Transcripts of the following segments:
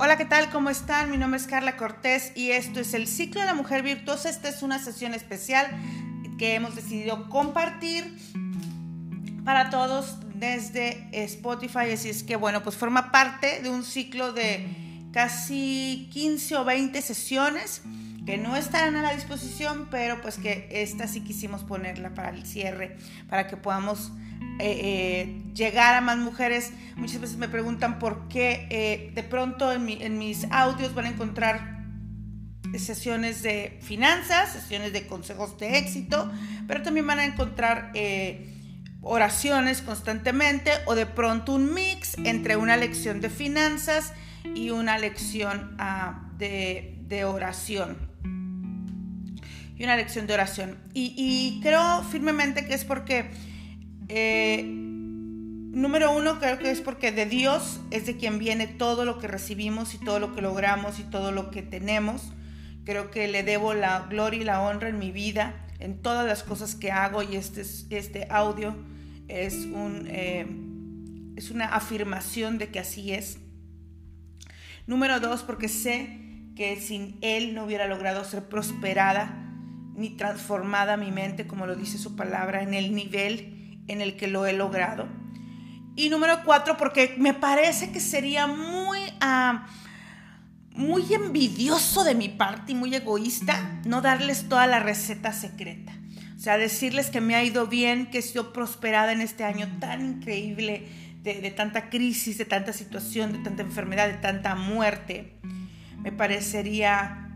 Hola, ¿qué tal? ¿Cómo están? Mi nombre es Carla Cortés y esto es el ciclo de la mujer virtuosa. Esta es una sesión especial que hemos decidido compartir para todos desde Spotify. Así es que, bueno, pues forma parte de un ciclo de casi 15 o 20 sesiones que no estarán a la disposición, pero pues que esta sí quisimos ponerla para el cierre, para que podamos eh, eh, llegar a más mujeres. Muchas veces me preguntan por qué eh, de pronto en, mis audios van a encontrar sesiones de finanzas, sesiones de consejos de éxito, pero también van a encontrar oraciones constantemente o de pronto un mix entre una lección de finanzas y una lección uh, de, oración. Y una lección de oración. Y creo firmemente que es porque eh, número uno, creo que es porque de Dios es de quien viene todo lo que recibimos y todo lo que logramos y todo lo que tenemos. Creo que le debo la gloria y la honra en mi vida, en todas las cosas que hago y este, este audio es, un, eh, es una afirmación de que así es. Número dos, porque sé que sin Él no hubiera logrado ser prosperada ni transformada mi mente, como lo dice su palabra, en el nivel en el que lo he logrado. Y número cuatro, porque me parece que sería muy, uh, muy envidioso de mi parte y muy egoísta no darles toda la receta secreta. O sea, decirles que me ha ido bien, que he sido prosperada en este año tan increíble, de, de tanta crisis, de tanta situación, de tanta enfermedad, de tanta muerte. Me parecería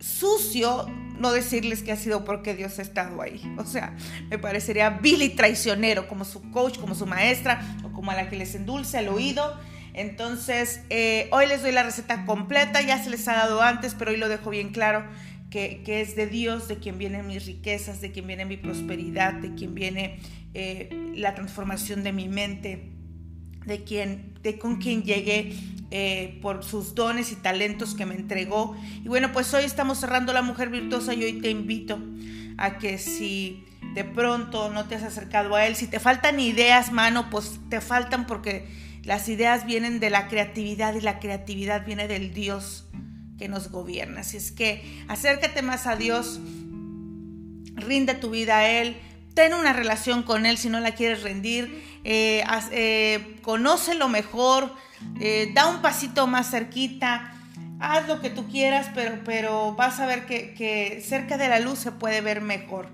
sucio no decirles que ha sido porque Dios ha estado ahí. O sea, me parecería vil y traicionero como su coach, como su maestra o como a la que les endulce el oído. Entonces, eh, hoy les doy la receta completa, ya se les ha dado antes, pero hoy lo dejo bien claro, que, es de Dios, de quien vienen mis riquezas, de quien viene mi prosperidad, de quien viene eh, la transformación de mi mente, de, quien, con quien llegué eh, por sus dones y talentos que me entregó. Y bueno, pues hoy estamos cerrando la mujer virtuosa y hoy te invito a que si de pronto no te has acercado a él, si te faltan ideas, mano, pues te faltan porque las ideas vienen de la creatividad y la creatividad viene del Dios que nos gobierna. Así es que acércate más a Dios, rinde tu vida a Él, ten una relación con Él si no la quieres rendir, eh, eh, conócelo mejor, eh, da un pasito más cerquita, haz lo que tú quieras, pero, pero vas a ver que, cerca de la luz se puede ver mejor.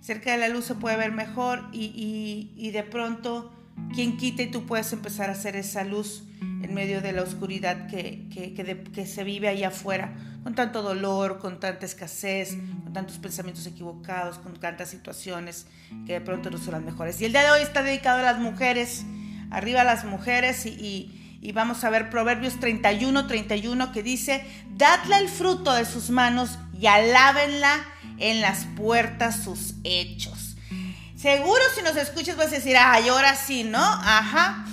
Cerca de la luz se puede ver mejor y, de pronto, quien quite, tú puedes empezar a hacer esa luz en medio de la oscuridad que, que, se vive allá afuera, con tanto dolor, con tanta escasez, con tantos pensamientos equivocados, con tantas situaciones que de pronto no son las mejores. Y el día de hoy está dedicado a las mujeres, arriba a las mujeres y y vamos a ver Proverbios 31, 31 que dice, dadle el fruto de sus manos y alábenla en las puertas sus hechos. Seguro si nos escuchas vas a decir, ay, ahora sí, ¿no? Ajá.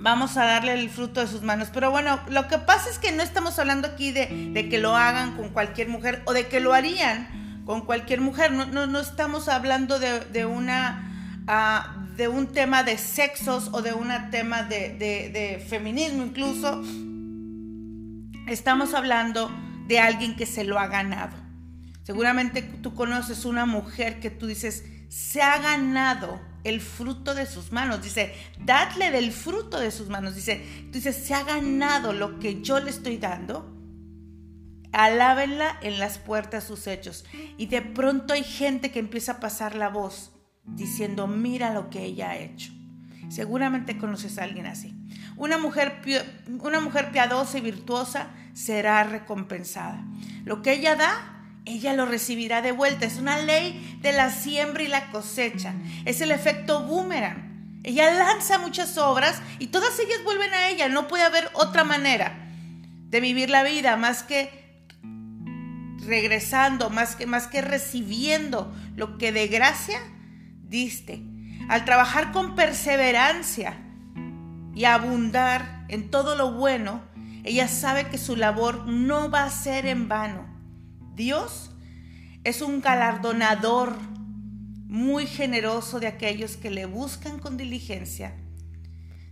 Vamos a darle el fruto de sus manos. Pero bueno, lo que pasa es que no estamos hablando aquí de, que lo hagan con cualquier mujer o de que lo harían con cualquier mujer. No, no, estamos hablando de, una, ah, de un tema de sexos o de un tema de, feminismo incluso. Estamos hablando de alguien que se lo ha ganado. Seguramente tú conoces una mujer que tú dices, se ha ganado el fruto de sus manos. Dice, dadle del fruto de sus manos. Dice, tú dices, se ha ganado lo que yo le estoy dando. Alábenla en las puertas sus hechos. Y de pronto hay gente que empieza a pasar la voz diciendo, mira lo que ella ha hecho. Seguramente conoces a alguien así. Una mujer, una mujer piadosa y virtuosa será recompensada. Lo que ella da, ella lo recibirá de vuelta. Es una ley de la siembra y la cosecha. Es el efecto boomerang. Ella lanza muchas obras y todas ellas vuelven a ella. No puede haber otra manera de vivir la vida más que regresando, más que, más que recibiendo lo que de gracia diste, al trabajar con perseverancia y abundar en todo lo bueno, ella sabe que su labor no va a ser en vano. Dios es un galardonador muy generoso de aquellos que le buscan con diligencia.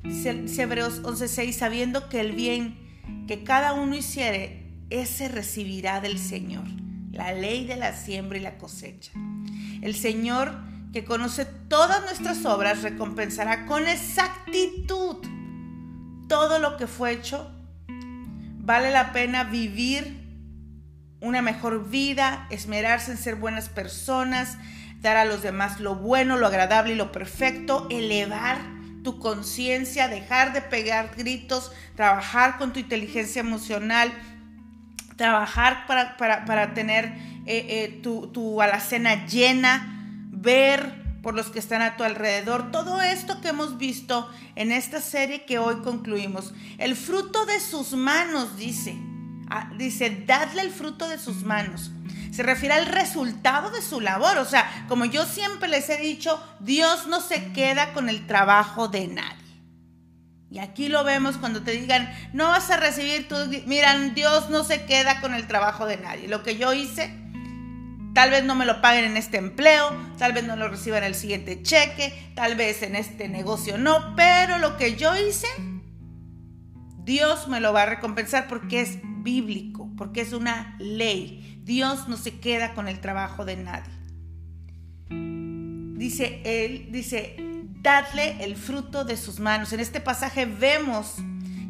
Dice, Hebreos 11:6, sabiendo que el bien que cada uno hiciere, ese recibirá del Señor. La ley de la siembra y la cosecha. El Señor que conoce todas nuestras obras recompensará con exactitud todo lo que fue hecho. Vale la pena vivir una mejor vida, esmerarse en ser buenas personas, dar a los demás lo bueno, lo agradable y lo perfecto, elevar tu conciencia, dejar de pegar gritos, trabajar con tu inteligencia emocional, trabajar para, tener eh, eh, tu, tu alacena llena, ver por los que están a tu alrededor. Todo esto que hemos visto en esta serie que hoy concluimos. El fruto de sus manos, dice. Ah, dice, dadle el fruto de sus manos. Se refiere al resultado de su labor. O sea, como yo siempre les he dicho, Dios no se queda con el trabajo de nadie. Y aquí lo vemos cuando te digan, no vas a recibir tu... Miran, Dios no se queda con el trabajo de nadie. Lo que yo hice, tal vez no me lo paguen en este empleo, tal vez no lo reciban el siguiente cheque, tal vez en este negocio no, pero lo que yo hice, Dios me lo va a recompensar porque es bíblico, porque es una ley. Dios no se queda con el trabajo de nadie. Dice él, dice, dadle el fruto de sus manos. En este pasaje vemos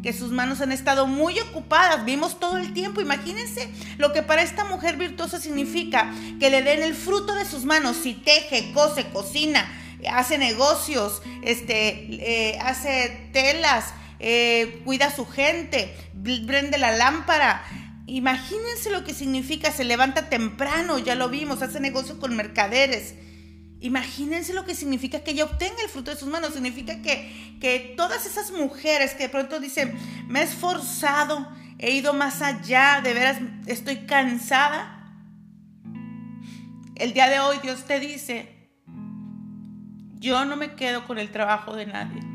que sus manos han estado muy ocupadas, vimos todo el tiempo. Imagínense lo que para esta mujer virtuosa significa que le den el fruto de sus manos, si teje, cose, cocina, hace negocios, este, eh, hace telas, eh, cuida a su gente, prende la lámpara. Imagínense lo que significa, se levanta temprano, ya lo vimos, hace negocio con mercaderes. Imagínense lo que significa que ella obtenga el fruto de sus manos. Significa que, que todas esas mujeres que de pronto dicen, me he esforzado, he ido más allá, de veras estoy cansada. El día de hoy Dios te dice, yo no me quedo con el trabajo de nadie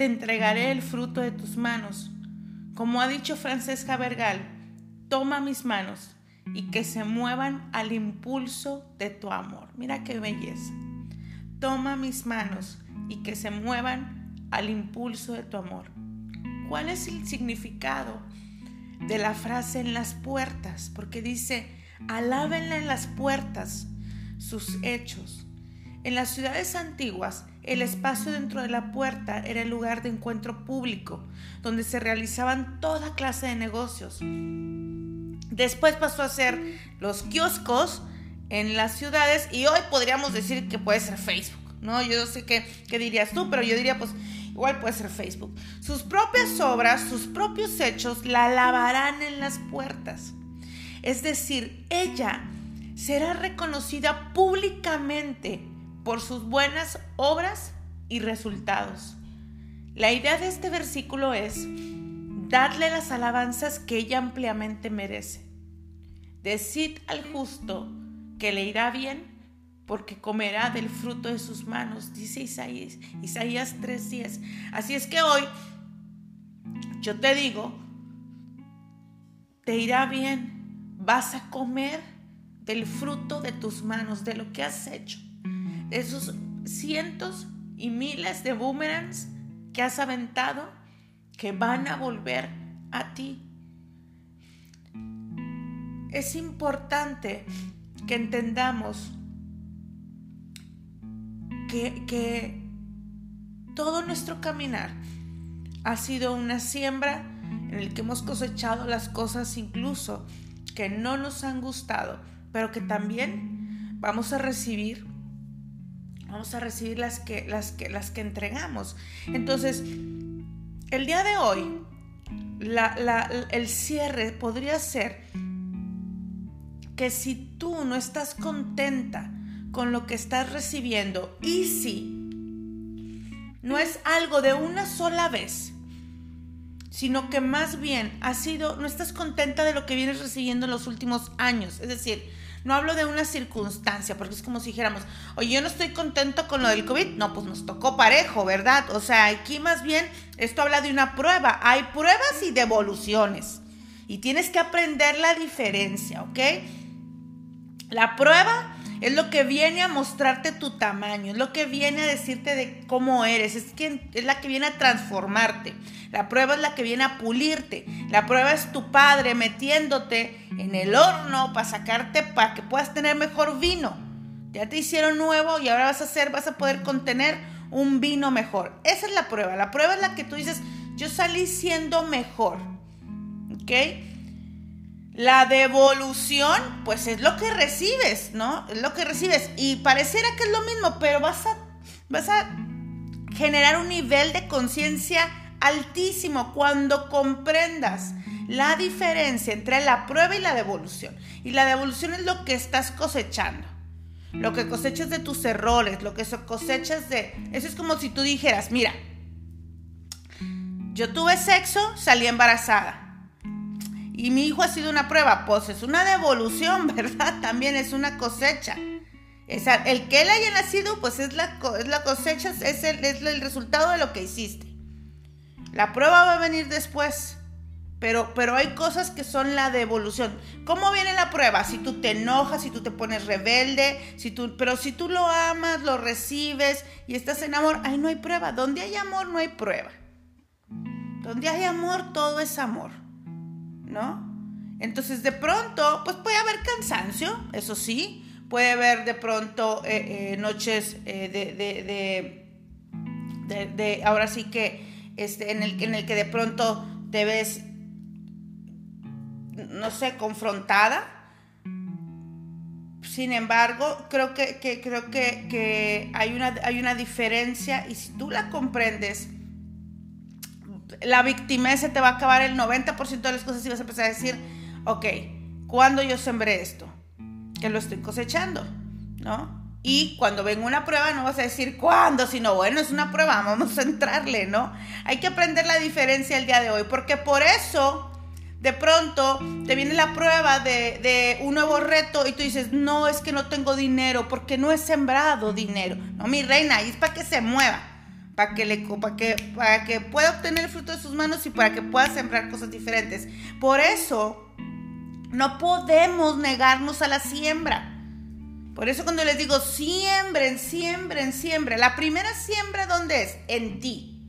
te entregaré el fruto de tus manos. Como ha dicho Francesca Vergal, toma mis manos y que se muevan al impulso de tu amor. Mira qué belleza. Toma mis manos y que se muevan al impulso de tu amor. ¿Cuál es el significado de la frase en las puertas? Porque dice, alábenla en las puertas sus hechos. En las ciudades antiguas, el espacio dentro de la puerta era el lugar de encuentro público, donde se realizaban toda clase de negocios. Después pasó a ser los kioscos en las ciudades y hoy podríamos decir que puede ser Facebook, ¿no? Yo sé qué, qué dirías tú, pero yo diría pues igual puede ser Facebook. Sus propias obras, sus propios hechos la lavarán en las puertas. Es decir, ella será reconocida públicamente por sus buenas obras y resultados. La idea de este versículo es darle las alabanzas que ella ampliamente merece. Decid al justo que le irá bien porque comerá del fruto de sus manos, dice Isaías, Isaías 3:10. Así es que hoy yo te digo, te irá bien, vas a comer del fruto de tus manos, de lo que has hecho esos cientos y miles de boomerangs que has aventado que van a volver a ti. Es importante que entendamos que, que todo nuestro caminar ha sido una siembra en el que hemos cosechado las cosas incluso que no nos han gustado, pero que también vamos a recibir vamos a recibir las que, las que, las que entregamos. Entonces, el día de hoy, el cierre podría ser que si tú no estás contenta con lo que estás recibiendo y si no es algo de una sola vez, sino que más bien ha sido, no estás contenta de lo que vienes recibiendo en los últimos años, es decir, no hablo de una circunstancia, porque es como si dijéramos, oye, yo no estoy contento con lo del COVID. No, pues nos tocó parejo, ¿verdad? O sea, aquí más bien esto habla de una prueba. Hay pruebas y devoluciones. Y tienes que aprender la diferencia, ¿ok? La prueba es lo que viene a mostrarte tu tamaño, es lo que viene a decirte de cómo eres, es, que, es la que viene a transformarte. La prueba es la que viene a pulirte. La prueba es tu padre metiéndote en el horno para sacarte para que puedas tener mejor vino. Ya te hicieron nuevo y ahora vas a hacer, vas a poder contener un vino mejor. Esa es la prueba. La prueba es la que tú dices, yo salí siendo mejor. ¿Ok? La devolución, pues es lo que recibes, ¿no? Es lo que recibes. Y pareciera que es lo mismo, pero vas a, vas a generar un nivel de conciencia altísimo cuando comprendas la diferencia entre la prueba y la devolución. Y la devolución es lo que estás cosechando. Lo que cosechas de tus errores, lo que cosechas de... Eso es como si tú dijeras, mira, yo tuve sexo, salí embarazada. Y mi hijo ha sido una prueba, pues es una devolución, ¿verdad? También es una cosecha. el que él haya nacido, pues es la, la cosecha, es el, es el resultado de lo que hiciste. La prueba va a venir después. Pero, pero hay cosas que son la devolución. ¿Cómo viene la prueba? Si tú te enojas, si tú te pones rebelde, si tú, pero si tú lo amas, lo recibes y estás en amor, ahí no hay prueba. Donde hay amor no hay prueba. Donde hay amor, todo es amor. ¿No? Entonces de pronto, pues puede haber cansancio, eso sí. Puede haber de pronto eh, eh, noches eh, de, de, ahora sí que, este, en, el, en el que de pronto te ves no sé, confrontada. Sin embargo, creo que, creo que, hay, una, hay una diferencia y si tú la comprendes, la víctima se te va a acabar el 90% de las cosas y vas a empezar a decir, ok, ¿cuándo yo sembré esto? Que lo estoy cosechando, ¿no? Y cuando venga una prueba no vas a decir cuándo, sino bueno, es una prueba, vamos a entrarle, ¿no? Hay que aprender la diferencia el día de hoy, porque por eso de pronto te viene la prueba de, un nuevo reto y tú dices, no, es que no tengo dinero porque no he sembrado dinero. No, mi reina, es para que se mueva, para que, le, para, que, para que pueda obtener el fruto de sus manos y para que pueda sembrar cosas diferentes. Por eso, no podemos negarnos a la siembra. Por eso cuando les digo, siembren, siembren, siembren. La primera siembra, ¿dónde es? En ti.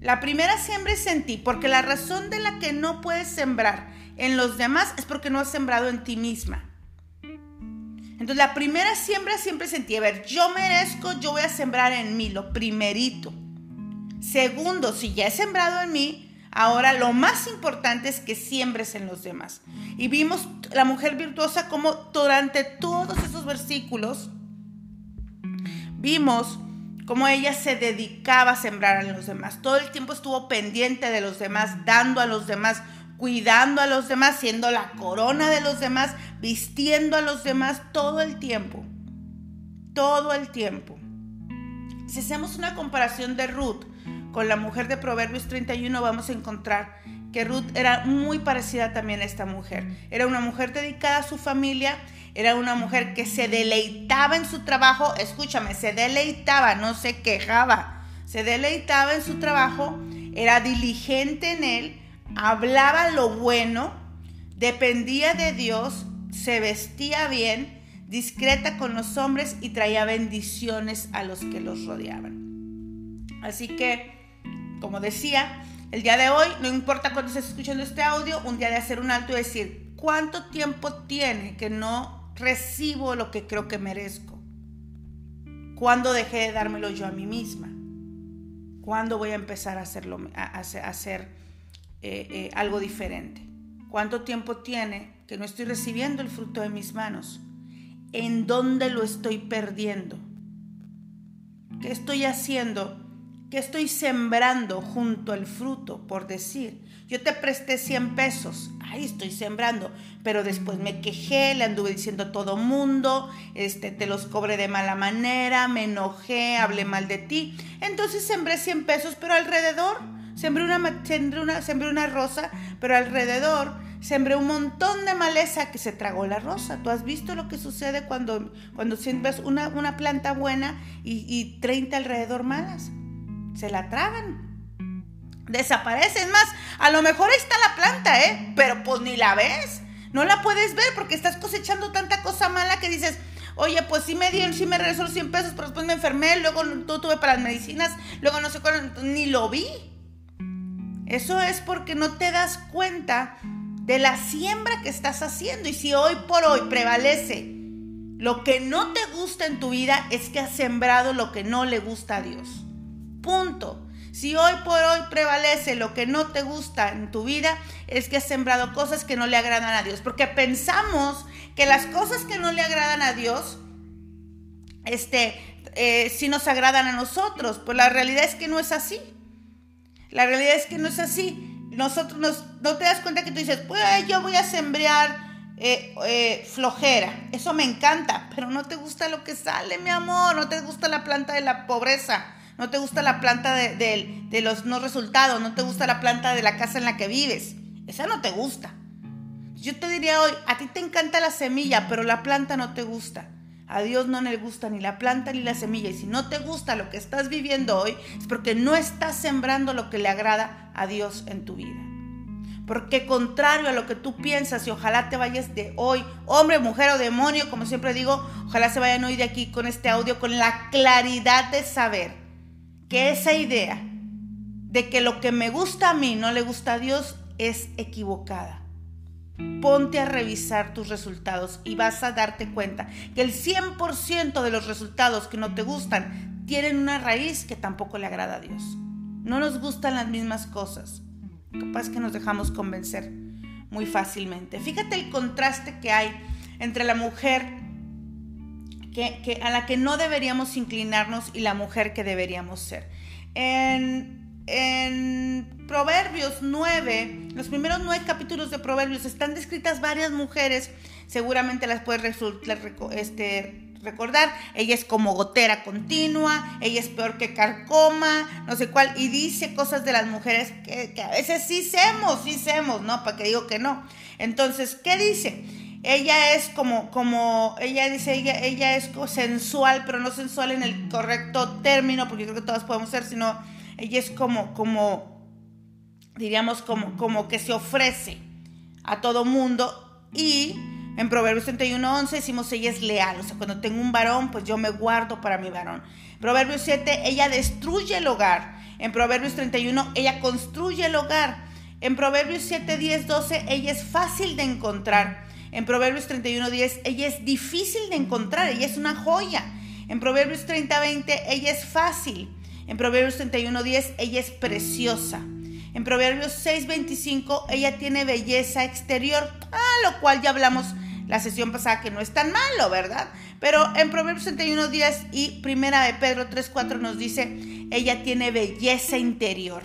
La primera siembra es en ti, porque la razón de la que no puedes sembrar en los demás es porque no has sembrado en ti misma. Entonces la primera siembra siempre es en ti. A ver, yo merezco, yo voy a sembrar en mí, lo primerito. Segundo, si ya he sembrado en mí, ahora lo más importante es que siembres en los demás. Y vimos la mujer virtuosa como durante todos esos versículos, vimos cómo ella se dedicaba a sembrar a los demás. Todo el tiempo estuvo pendiente de los demás, dando a los demás, cuidando a los demás, siendo la corona de los demás, vistiendo a los demás todo el tiempo. Todo el tiempo. Si hacemos una comparación de Ruth con la mujer de Proverbios 31, vamos a encontrar que Ruth era muy parecida también a esta mujer. Era una mujer dedicada a su familia era una mujer que se deleitaba en su trabajo, escúchame, se deleitaba, no se quejaba, se deleitaba en su trabajo, era diligente en él, hablaba lo bueno, dependía de Dios, se vestía bien, discreta con los hombres y traía bendiciones a los que los rodeaban. Así que, como decía, el día de hoy, no importa cuándo estés escuchando este audio, un día de hacer un alto y decir, ¿cuánto tiempo tiene que no recibo lo que creo que merezco? ¿Cuándo dejé de dármelo yo a mí misma? ¿Cuándo voy a empezar a, hacerlo, a, hacer eh, eh, algo diferente? ¿Cuánto tiempo tiene que no estoy recibiendo el fruto de mis manos? ¿En dónde lo estoy perdiendo? ¿Qué estoy haciendo? ¿Qué estoy sembrando junto al fruto, por decir? Yo te presté 100 pesos, ahí estoy sembrando, pero después me quejé, le anduve diciendo a todo mundo, este, te los cobré de mala manera, me enojé, hablé mal de ti. Entonces sembré 100 pesos, pero alrededor sembré una, sembré una, sembré una rosa, pero alrededor sembré un montón de maleza que se tragó la rosa. ¿Tú has visto lo que sucede cuando, cuando siembras una, una planta buena y, y 30 alrededor malas? Se la tragan desaparecen más. A lo mejor está la planta, ¿eh? Pero pues ni la ves. No la puedes ver porque estás cosechando tanta cosa mala que dices, Oye, pues sí me dieron, sí me regresó los 100 pesos, pero después me enfermé, luego no tuve para las medicinas, luego no sé cuál, ni lo vi. Eso es porque no te das cuenta de la siembra que estás haciendo. Y si hoy por hoy prevalece lo que no te gusta en tu vida, es que has sembrado lo que no le gusta a Dios. Punto. Si hoy por hoy prevalece lo que no te gusta en tu vida, es que has sembrado cosas que no le agradan a Dios. Porque pensamos que las cosas que no le agradan a Dios, este, eh, sí nos agradan a nosotros. Pues la realidad es que no es así. La realidad es que no es así. Nosotros nos, no te das cuenta que tú dices, pues yo voy a sembrar eh, eh, flojera. Eso me encanta, pero no te gusta lo que sale, mi amor. No te gusta la planta de la pobreza. No te gusta la planta de, de los no resultados. No te gusta la planta de la casa en la que vives. Esa no te gusta. Yo te diría hoy, a ti te encanta la semilla, pero la planta no te gusta. A Dios no le gusta ni la planta ni la semilla. Y si no te gusta lo que estás viviendo hoy, es porque no estás sembrando lo que le agrada a Dios en tu vida. Porque contrario a lo que tú piensas y ojalá te vayas de hoy, hombre, mujer o demonio, como siempre digo, ojalá se vayan hoy de aquí con este audio con la claridad de saber que esa idea de que lo que me gusta a mí no le gusta a Dios es equivocada ponte a revisar tus resultados y vas a darte cuenta que el 100% de los resultados que no te gustan tienen una raíz que tampoco le agrada a Dios. No nos gustan las mismas cosas. Capaz que nos dejamos convencer muy fácilmente. Fíjate el contraste que hay entre la mujer que, a la que no deberíamos inclinarnos y la mujer que deberíamos ser. En en Proverbios 9, los primeros nueve capítulos de Proverbios, están descritas varias mujeres, seguramente las puedes este, recordar. Ella es como gotera continua, ella es peor que carcoma, no sé cuál, y dice cosas de las mujeres que, a veces sí semos, sí semos, ¿no? Para que digo que no. Entonces, ¿qué dice? Ella es como, como, ella dice, ella, ella es sensual, pero no sensual en el correcto término, porque creo que todas podemos ser, sino ella es como, como, diríamos, como, como que se ofrece a todo mundo y en Proverbios 31.11 decimos ella es leal, o sea, cuando tengo un varón, pues yo me guardo para mi varón. Proverbios 7, ella destruye el hogar. En Proverbios 31, ella construye el hogar. En Proverbios 7, 10, 12, ella es fácil de encontrar. En Proverbios 31, 10, ella es difícil de encontrar, ella es una joya. En Proverbios 30, 20, ella es fácil. En Proverbios 31.10, ella es preciosa. En Proverbios 6.25, ella tiene belleza exterior, a lo cual ya hablamos la sesión pasada que no es tan malo, ¿verdad? Pero en Proverbios 31.10 y Primera de Pedro 3.4 nos dice, ella tiene belleza interior.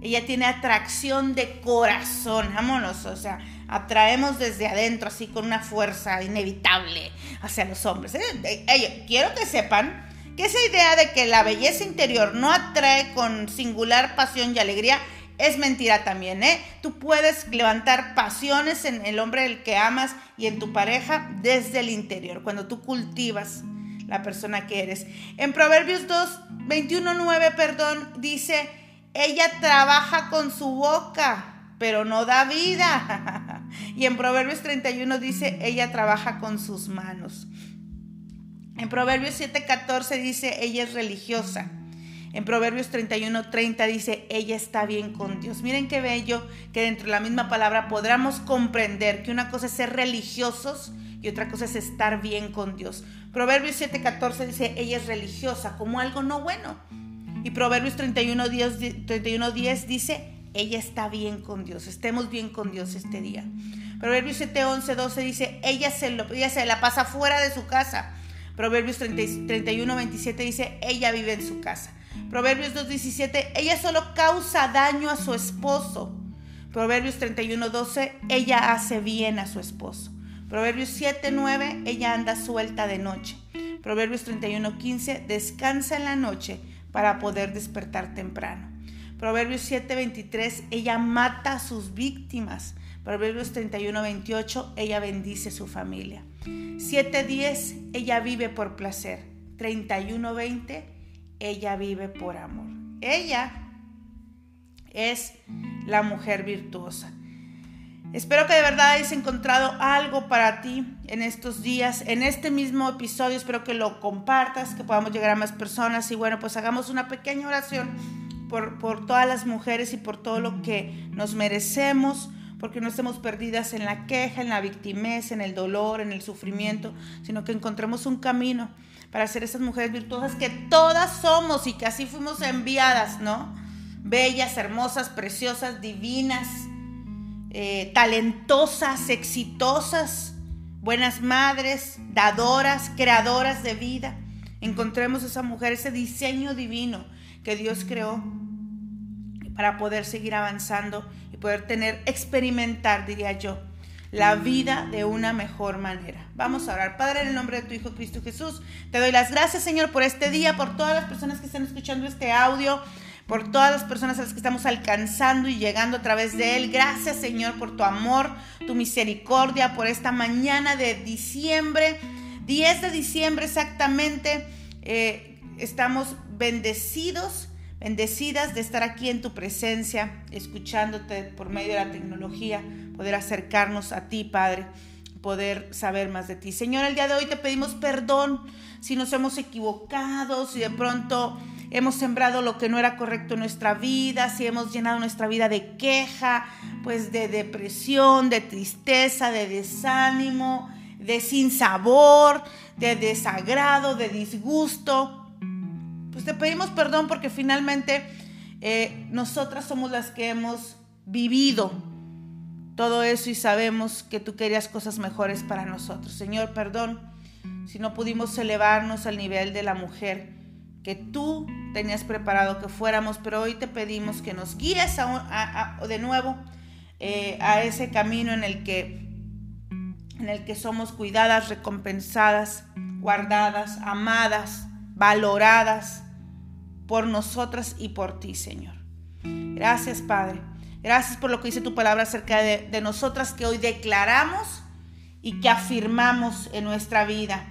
Ella tiene atracción de corazón, vámonos, o sea, atraemos desde adentro así con una fuerza inevitable hacia los hombres. ¿eh? quiero que sepan que esa idea de que la belleza interior no atrae con singular pasión y alegría es mentira también, ¿eh? Tú puedes levantar pasiones en el hombre del que amas y en tu pareja desde el interior, cuando tú cultivas la persona que eres. En Proverbios 2, 21, 9, perdón, dice, ella trabaja con su boca, pero no da vida. y en Proverbios 31 dice, ella trabaja con sus manos. En Proverbios 7:14 dice, ella es religiosa. En Proverbios 31:30 dice, ella está bien con Dios. Miren qué bello que dentro de la misma palabra podamos comprender que una cosa es ser religiosos y otra cosa es estar bien con Dios. Proverbios 7:14 dice, ella es religiosa como algo no bueno. Y Proverbios 31:10 31, dice, ella está bien con Dios. Estemos bien con Dios este día. Proverbios 7, 12 dice, ella se, lo, ella se la pasa fuera de su casa Proverbios 31, 27 dice, ella vive en su casa. Proverbios 2, 17, ella solo causa daño a su esposo. Proverbios 31, 12, ella hace bien a su esposo. Proverbios 7, 9, ella anda suelta de noche. Proverbios 31, 15, descansa en la noche para poder despertar temprano. Proverbios 7, 23, ella mata a sus víctimas. Proverbios 31, 28, ella bendice su familia. 7.10, ella vive por placer. 31.20, ella vive por amor. Ella es la mujer virtuosa. Espero que de verdad hayas encontrado algo para ti en estos días, en este mismo episodio. Espero que lo compartas, que podamos llegar a más personas y bueno, pues hagamos una pequeña oración por, por todas las mujeres y por todo lo que nos merecemos, porque no estemos perdidas en la queja, en la victimez, en el dolor, en el sufrimiento, sino que encontremos un camino para ser esas mujeres virtuosas que todas somos y que así fuimos enviadas, ¿no? Bellas, hermosas, preciosas, divinas eh, talentosas, exitosas, buenas madres, dadoras, creadoras de vida. Encontremos esa mujer, ese diseño divino que Dios creó para poder seguir avanzando y poder tener, experimentar, diría yo, la vida de una mejor manera. Vamos a orar. Padre, en el nombre de tu Hijo Cristo Jesús, te doy las gracias, Señor, por este día, por todas las personas que están escuchando este audio por todas las personas a las que estamos alcanzando y llegando a través de Él. Gracias Señor por tu amor, tu misericordia, por esta mañana de diciembre, 10 de diciembre exactamente. Eh, estamos bendecidos, bendecidas de estar aquí en tu presencia, escuchándote por medio de la tecnología, poder acercarnos a ti, Padre poder saber más de ti. Señor, el día de hoy te pedimos perdón si nos hemos equivocado, si de pronto hemos sembrado lo que no era correcto en nuestra vida, si hemos llenado nuestra vida de queja, pues de depresión, de tristeza, de desánimo, de sinsabor, de desagrado, de disgusto. Pues te pedimos perdón porque finalmente eh, nosotras somos las que hemos vivido todo eso y sabemos que tú querías cosas mejores para nosotros. Señor, perdón si no pudimos elevarnos al nivel de la mujer que tú tenías preparado que fuéramos, pero hoy te pedimos que nos guíes de nuevo eh, a ese camino en el que en el que somos cuidadas, recompensadas, guardadas, amadas, valoradas por nosotras y por ti, Señor. Gracias, Padre. Gracias por lo que dice tu palabra acerca de, de nosotras que hoy declaramos y que afirmamos en nuestra vida.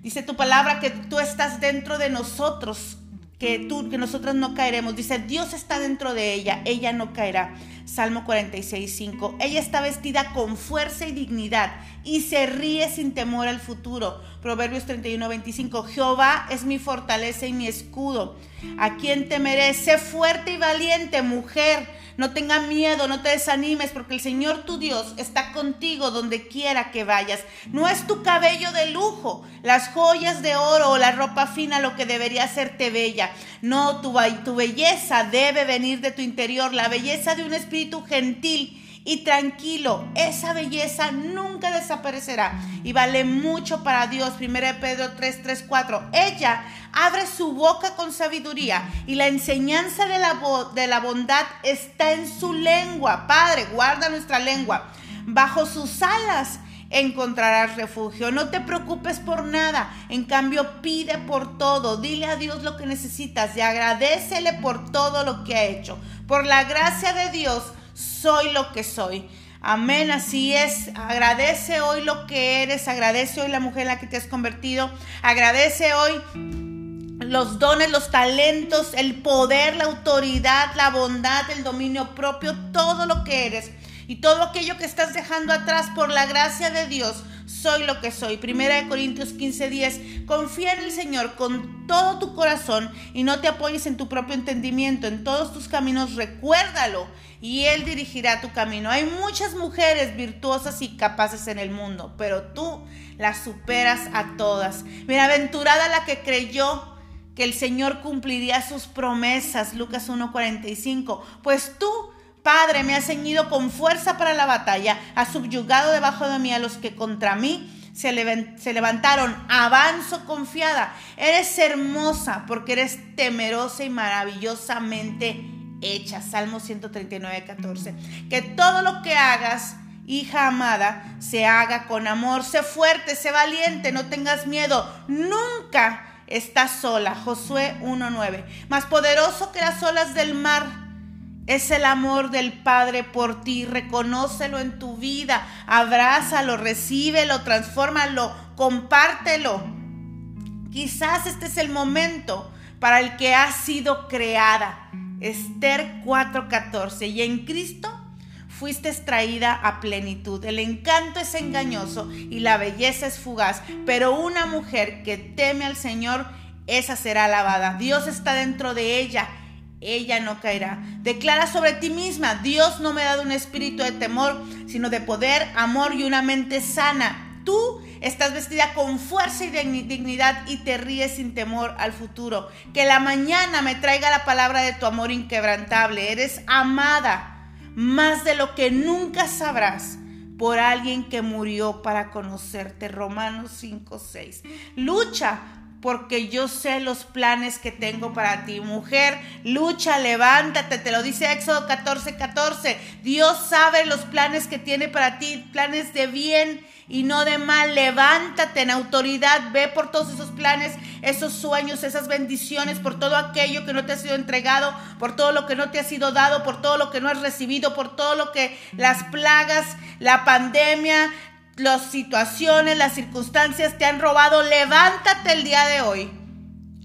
Dice tu palabra que tú estás dentro de nosotros, que tú, que nosotros no caeremos. Dice, Dios está dentro de ella, ella no caerá. Salmo 46, 5. Ella está vestida con fuerza y dignidad y se ríe sin temor al futuro. Proverbios 31, 25. Jehová es mi fortaleza y mi escudo. ¿A quién temeré? Sé fuerte y valiente, mujer no tenga miedo, no te desanimes, porque el Señor tu Dios está contigo donde quiera que vayas. No es tu cabello de lujo, las joyas de oro o la ropa fina lo que debería hacerte bella. No, tu, tu belleza debe venir de tu interior, la belleza de un espíritu gentil y tranquilo. Esa belleza nunca desaparecerá y vale mucho para Dios. 1 Pedro 3, 3, 4. Ella abre su boca con sabiduría y la enseñanza de la, de la bondad está en su lengua. Padre, guarda nuestra lengua. Bajo sus alas encontrarás refugio. No te preocupes por nada. En cambio, pide por todo. Dile a Dios lo que necesitas y agradecele por todo lo que ha hecho. Por la gracia de Dios soy lo que soy. Amén, así es. Agradece hoy lo que eres, agradece hoy la mujer en la que te has convertido, agradece hoy los dones, los talentos, el poder, la autoridad, la bondad, el dominio propio, todo lo que eres y todo aquello que estás dejando atrás por la gracia de Dios soy lo que soy. Primera de Corintios 15, 10. Confía en el Señor con todo tu corazón y no te apoyes en tu propio entendimiento. En todos tus caminos recuérdalo y Él dirigirá tu camino. Hay muchas mujeres virtuosas y capaces en el mundo, pero tú las superas a todas. Bienaventurada la que creyó que el Señor cumpliría sus promesas. Lucas 1:45. Pues tú Padre, me has ceñido con fuerza para la batalla, has subyugado debajo de mí a los que contra mí se, levantaron. Avanzo confiada. Eres hermosa porque eres temerosa y maravillosamente hecha. Salmo 139, 14. Que todo lo que hagas, hija amada, se haga con amor. Sé fuerte, sé valiente, no tengas miedo. Nunca estás sola. Josué 1.9. Más poderoso que las olas del mar es el amor del Padre por ti. Reconócelo en tu vida. Abrázalo, recíbelo, transfórmalo, compártelo. Quizás este es el momento para el que has sido creada. Esther 4:14. Y en Cristo fuiste extraída a plenitud. El encanto es engañoso y la belleza es fugaz, pero una mujer que teme al Señor, esa será alabada. Dios está dentro de ella. Ella no caerá. Declara sobre ti misma, Dios no me ha dado un espíritu de temor, sino de poder, amor y una mente sana. Tú estás vestida con fuerza y dignidad y te ríes sin temor al futuro. Que la mañana me traiga la palabra de tu amor inquebrantable. Eres amada más de lo que nunca sabrás por alguien que murió para conocerte. Romanos 5, 6. Lucha porque yo sé los planes que tengo para ti. Mujer, lucha, levántate, te lo dice Éxodo 14, 14. Dios sabe los planes que tiene para ti, planes de bien y no de mal. Levántate en autoridad, ve por todos esos planes, esos sueños, esas bendiciones, por todo aquello que no te ha sido entregado, por todo lo que no te ha sido dado, por todo lo que no has recibido, por todo lo que las plagas, la pandemia, las situaciones, las circunstancias te han robado, levántate el día de hoy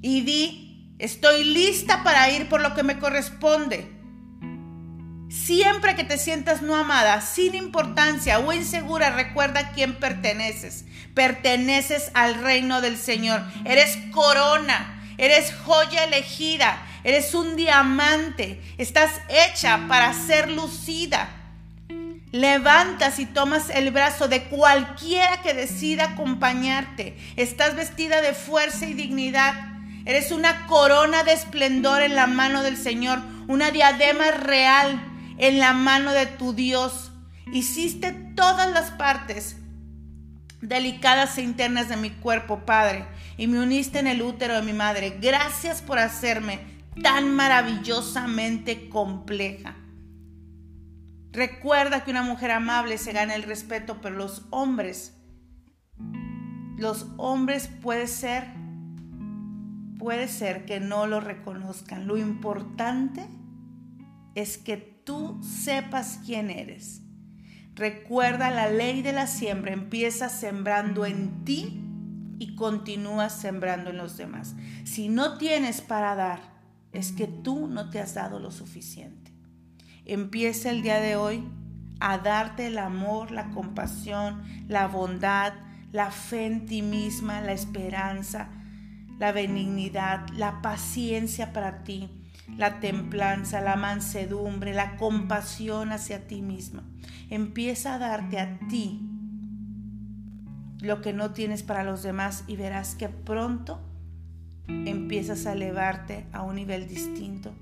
y di, estoy lista para ir por lo que me corresponde. Siempre que te sientas no amada, sin importancia o insegura, recuerda a quién perteneces. Perteneces al reino del Señor. Eres corona, eres joya elegida, eres un diamante. Estás hecha para ser lucida levantas y tomas el brazo de cualquiera que decida acompañarte. Estás vestida de fuerza y dignidad. Eres una corona de esplendor en la mano del Señor, una diadema real en la mano de tu Dios. Hiciste todas las partes delicadas e internas de mi cuerpo, Padre, y me uniste en el útero de mi madre. Gracias por hacerme tan maravillosamente compleja. Recuerda que una mujer amable se gana el respeto, pero los hombres, los hombres puede ser, puede ser que no lo reconozcan. Lo importante es que tú sepas quién eres. Recuerda la ley de la siembra, empieza sembrando en ti y continúa sembrando en los demás. Si no tienes para dar, es que tú no te has dado lo suficiente. Empieza el día de hoy a darte el amor, la compasión, la bondad, la fe en ti misma, la esperanza, la benignidad, la paciencia para ti, la templanza, la mansedumbre, la compasión hacia ti misma. Empieza a darte a ti lo que no tienes para los demás y verás que pronto empiezas a elevarte a un nivel distinto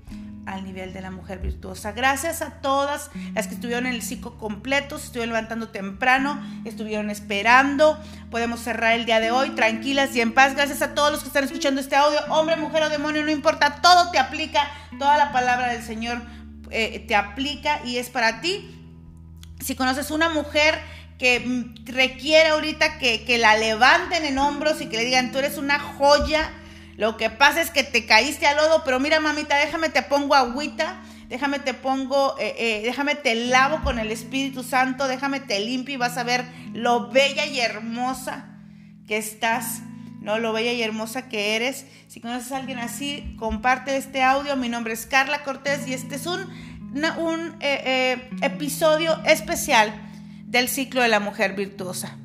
al nivel de la mujer virtuosa. Gracias a todas las que estuvieron en el ciclo completo, se estuvieron levantando temprano, estuvieron esperando. Podemos cerrar el día de hoy tranquilas y en paz. Gracias a todos los que están escuchando este audio. Hombre, mujer o demonio, no importa, todo te aplica, toda la palabra del Señor eh, te aplica y es para ti. Si conoces una mujer que requiere ahorita que, que la levanten en hombros y que le digan, tú eres una joya, lo que pasa es que te caíste al lodo, pero mira, mamita, déjame te pongo agüita, déjame te pongo, eh, eh, déjame te lavo con el Espíritu Santo, déjame te limpio y vas a ver lo bella y hermosa que estás, ¿no? Lo bella y hermosa que eres. Si conoces a alguien así, comparte este audio. Mi nombre es Carla Cortés y este es un, un eh, episodio especial del ciclo de la mujer virtuosa.